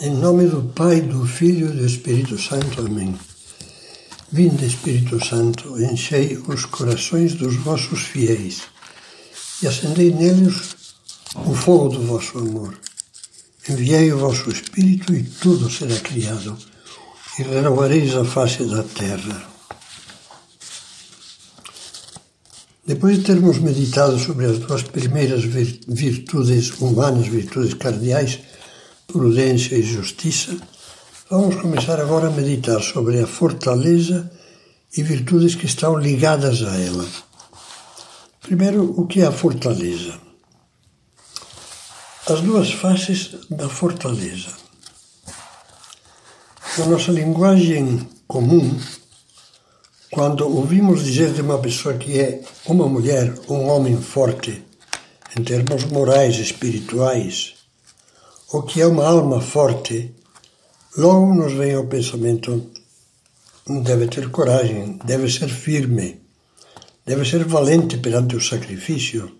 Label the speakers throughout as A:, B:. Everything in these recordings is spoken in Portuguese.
A: Em nome do Pai, do Filho e do Espírito Santo. Amém. Vinde, Espírito Santo, enchei os corações dos vossos fiéis e acendei neles o fogo do vosso amor. Enviei o vosso Espírito e tudo será criado e renovareis a face da terra. Depois de termos meditado sobre as duas primeiras virtudes humanas, virtudes cardeais, prudência e justiça, vamos começar agora a meditar sobre a fortaleza e virtudes que estão ligadas a ela. Primeiro, o que é a fortaleza? As duas faces da fortaleza. Na nossa linguagem comum, quando ouvimos dizer de uma pessoa que é uma mulher, um homem forte, em termos morais, espirituais, ou que é uma alma forte, logo nos vem ao pensamento: deve ter coragem, deve ser firme, deve ser valente perante o sacrifício,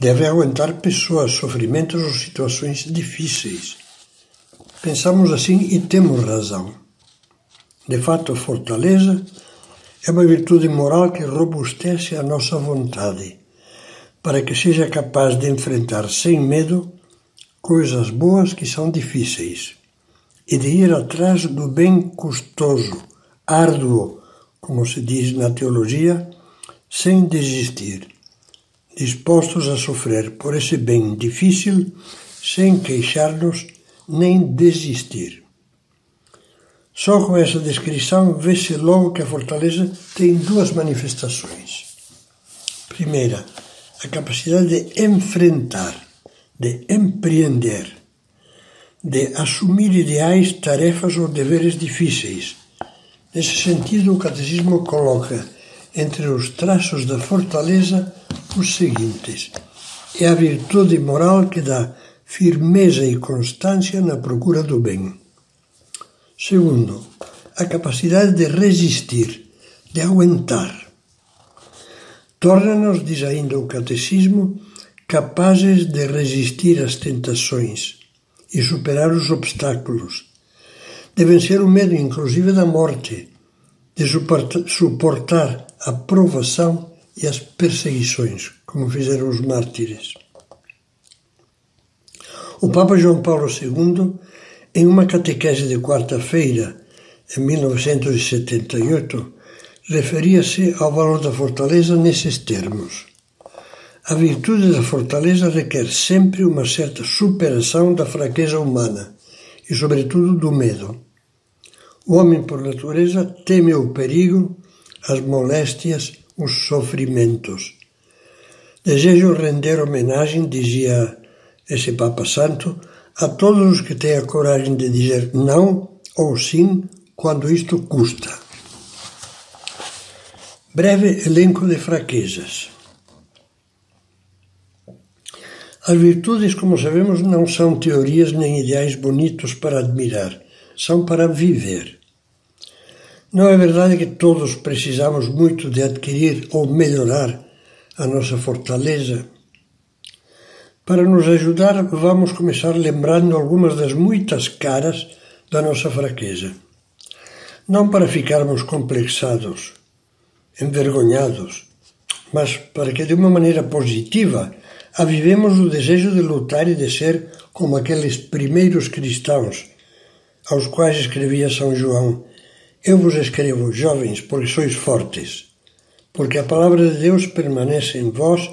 A: deve aguentar pessoas, sofrimentos ou situações difíceis. Pensamos assim e temos razão. De fato, fortaleza é uma virtude moral que robustece a nossa vontade, para que seja capaz de enfrentar sem medo coisas boas que são difíceis e de ir atrás do bem custoso, árduo, como se diz na teologia, sem desistir, dispostos a sofrer por esse bem difícil sem queixar-nos nem desistir. Só com essa descrição vê-se logo que a fortaleza tem duas manifestações. Primeira, a capacidade de enfrentar, de empreender, de assumir ideais, tarefas ou deveres difíceis. Nesse sentido, o Catecismo coloca entre os traços da fortaleza os seguintes: é a virtude moral que dá firmeza e constância na procura do bem. Segundo, a capacidade de resistir, de aguentar. Torna-nos, diz ainda o Catecismo, capazes de resistir às tentações e superar os obstáculos, de vencer o medo, inclusive da morte, de suportar a provação e as perseguições, como fizeram os mártires. O Papa João Paulo II em uma catequese de quarta-feira, em 1978, referia-se ao valor da fortaleza nesses termos. A virtude da fortaleza requer sempre uma certa superação da fraqueza humana e, sobretudo, do medo. O homem, por natureza, teme o perigo, as moléstias, os sofrimentos. Desejo render homenagem, dizia esse Papa Santo, a todos os que têm a coragem de dizer não ou sim quando isto custa. Breve elenco de fraquezas. As virtudes, como sabemos, não são teorias nem ideais bonitos para admirar, são para viver. Não é verdade que todos precisamos muito de adquirir ou melhorar a nossa fortaleza? Para nos ajudar, vamos começar lembrando algumas das muitas caras da nossa fraqueza. Não para ficarmos complexados, envergonhados, mas para que de uma maneira positiva avivemos o desejo de lutar e de ser como aqueles primeiros cristãos, aos quais escrevia São João: Eu vos escrevo, jovens, porque sois fortes, porque a palavra de Deus permanece em vós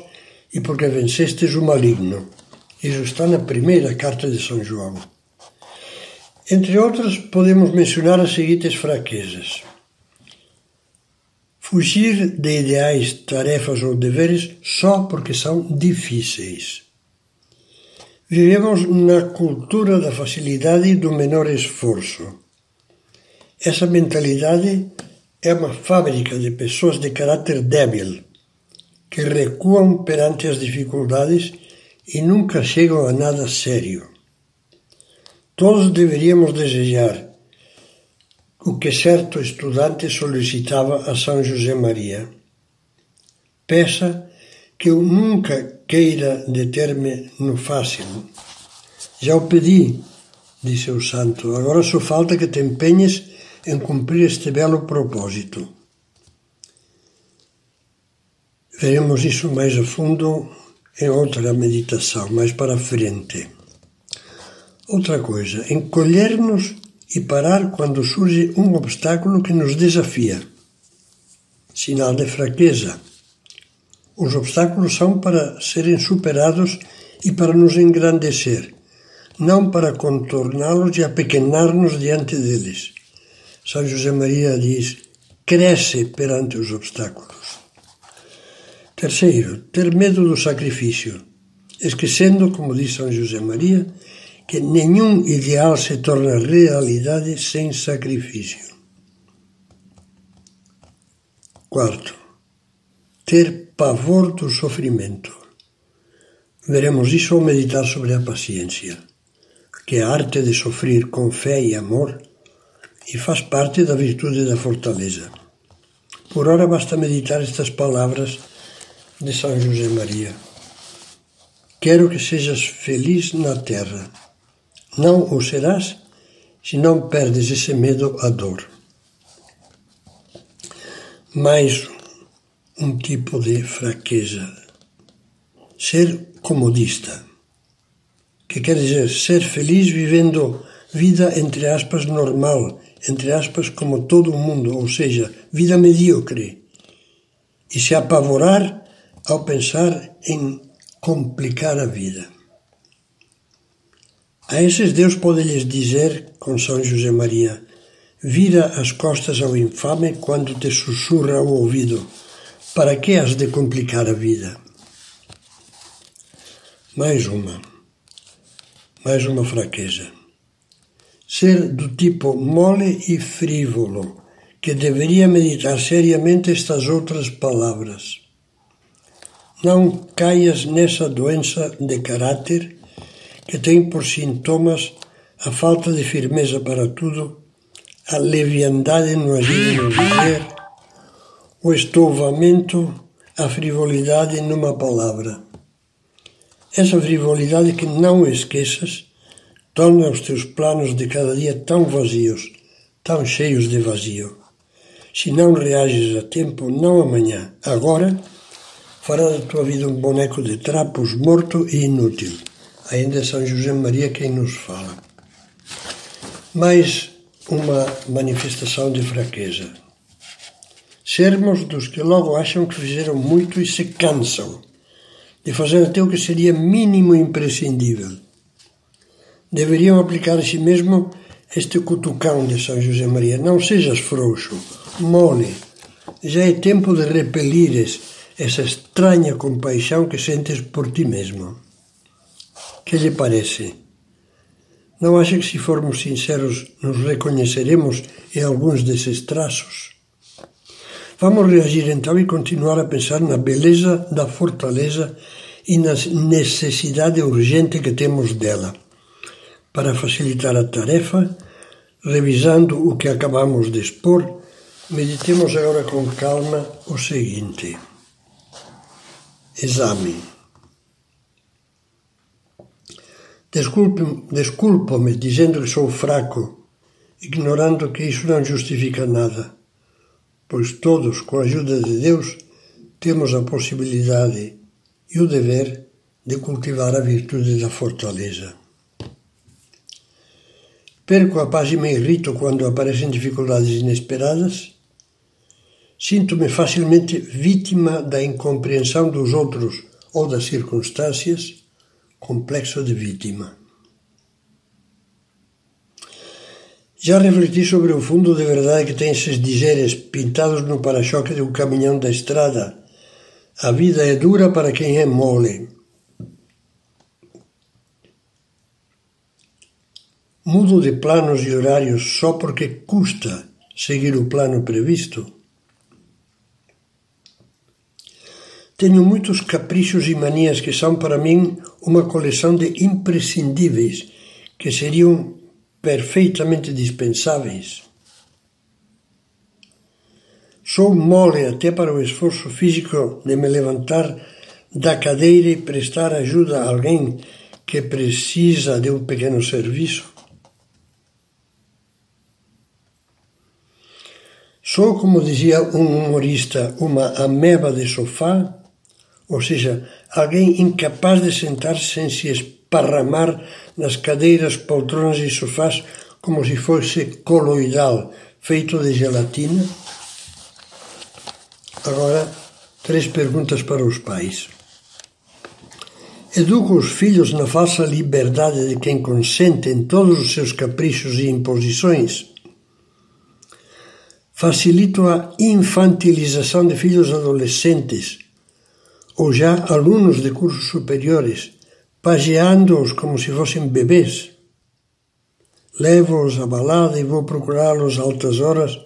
A: e porque vencestes o maligno. Isso está na primeira carta de São João. Entre outras, podemos mencionar as seguintes fraquezas: fugir de ideais, tarefas ou deveres só porque são difíceis. Vivemos na cultura da facilidade e do menor esforço. Essa mentalidade é uma fábrica de pessoas de caráter débil que recuam perante as dificuldades e nunca chegam a nada sério. Todos deveríamos desejar o que certo estudante solicitava a São José Maria. Peça que eu nunca queira deter-me no fácil. Já o pedi, disse o santo, agora só falta que te empenhes em cumprir este belo propósito. Veremos isso mais a fundo em outra meditação, mais para frente. Outra coisa, encolher-nos e parar quando surge um obstáculo que nos desafia. Sinal de fraqueza. Os obstáculos são para serem superados e para nos engrandecer, não para contorná-los e apequenar-nos diante deles. São José Maria diz: cresce perante os obstáculos. Terceiro, ter medo do sacrifício, esquecendo, como diz São José Maria, que nenhum ideal se torna realidade sem sacrifício. Quarto, ter pavor do sofrimento. Veremos isso ao meditar sobre a paciência, que é a arte de sofrer com fé e amor e faz parte da virtude da fortaleza. Por ora basta meditar estas palavras de São José Maria. Quero que sejas feliz na terra. Não o serás se não perdes esse medo à dor. Mais um tipo de fraqueza. Ser comodista, que quer dizer ser feliz vivendo vida, entre aspas, normal, entre aspas, como todo mundo, ou seja, vida medíocre, e se apavorar ao pensar em complicar a vida. A esses Deus pode lhes dizer, com São José Maria, vira as costas ao infame quando te sussurra ao ouvido, para que has de complicar a vida? Mais uma, mais uma fraqueza ser do tipo mole e frívolo, que deveria meditar seriamente estas outras palavras. Não caias nessa doença de caráter que tem por sintomas a falta de firmeza para tudo, a leviandade no agir e no viver, o estouvamento, a frivolidade numa palavra. Essa frivolidade que não esqueças torna os teus planos de cada dia tão vazios, tão cheios de vazio. Se não reages a tempo, não amanhã, agora, fará da tua vida um boneco de trapos morto e inútil. Ainda é São José Maria quem nos fala. Mais uma manifestação de fraqueza. Sermos dos que logo acham que fizeram muito e se cansam de fazer até o que seria mínimo imprescindível deveriam aplicar a si mesmo este cutucão de São José Maria. Não sejas frouxo, mole. Já é tempo de repelires essa estranha compaixão que sentes por ti mesmo. Que lhe parece? Não acha que se formos sinceros nos reconheceremos em alguns desses traços? Vamos reagir então e continuar a pensar na beleza da fortaleza e na necessidade urgente que temos dela para facilitar a tarefa, revisando o que acabamos de expor, meditemos agora com calma o seguinte: Exame. Desculpo-me dizendo que sou fraco, ignorando que isso não justifica nada, pois todos, com a ajuda de Deus, temos a possibilidade e o dever de cultivar a virtude da fortaleza. Perco a paz e me irrito quando aparecem dificuldades inesperadas. Sinto-me facilmente vítima da incompreensão dos outros ou das circunstâncias, complexo de vítima. Já refleti sobre o fundo de verdade que tem esses dizeres pintados no para-choque de um caminhão da estrada. A vida é dura para quem é mole. Mudo de planos e horários só porque custa seguir o plano previsto? Tenho muitos caprichos e manias que são para mim uma coleção de imprescindíveis que seriam perfeitamente dispensáveis. Sou mole até para o esforço físico de me levantar da cadeira e prestar ajuda a alguém que precisa de um pequeno serviço. Sou, como dizia um humorista, uma ameba de sofá ou seja, alguém incapaz de sentar-se sem se esparramar nas cadeiras, poltronas e sofás como se fosse coloidal, feito de gelatina? Agora, três perguntas para os pais. Educa os filhos na falsa liberdade de quem consente em todos os seus caprichos e imposições? Facilito a infantilização de filhos adolescentes ou já alunos de cursos superiores, pageando-os como se fossem bebês? Levo-os à balada e vou procurá-los a altas horas.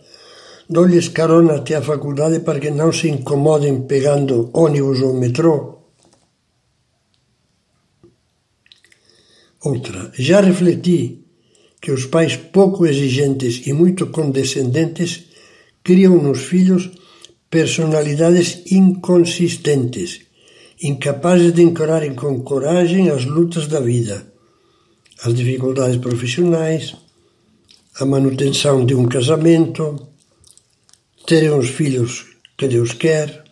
A: Dou-lhes carona até a faculdade para que não se incomodem pegando ônibus ou metrô. Outra, já refleti que os pais pouco exigentes e muito condescendentes criam nos filhos personalidades inconsistentes, incapazes de encararem com coragem as lutas da vida, as dificuldades profissionais, a manutenção de um casamento, terem os filhos que Deus quer.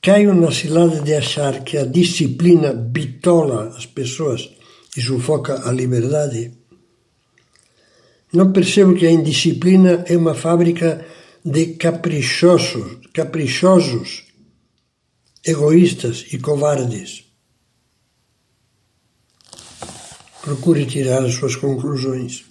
A: Caio na cilada de achar que a disciplina bitola as pessoas e sufoca a liberdade. Não percebo que a indisciplina é uma fábrica de caprichosos, caprichosos, egoístas e covardes. Procure tirar as suas conclusões.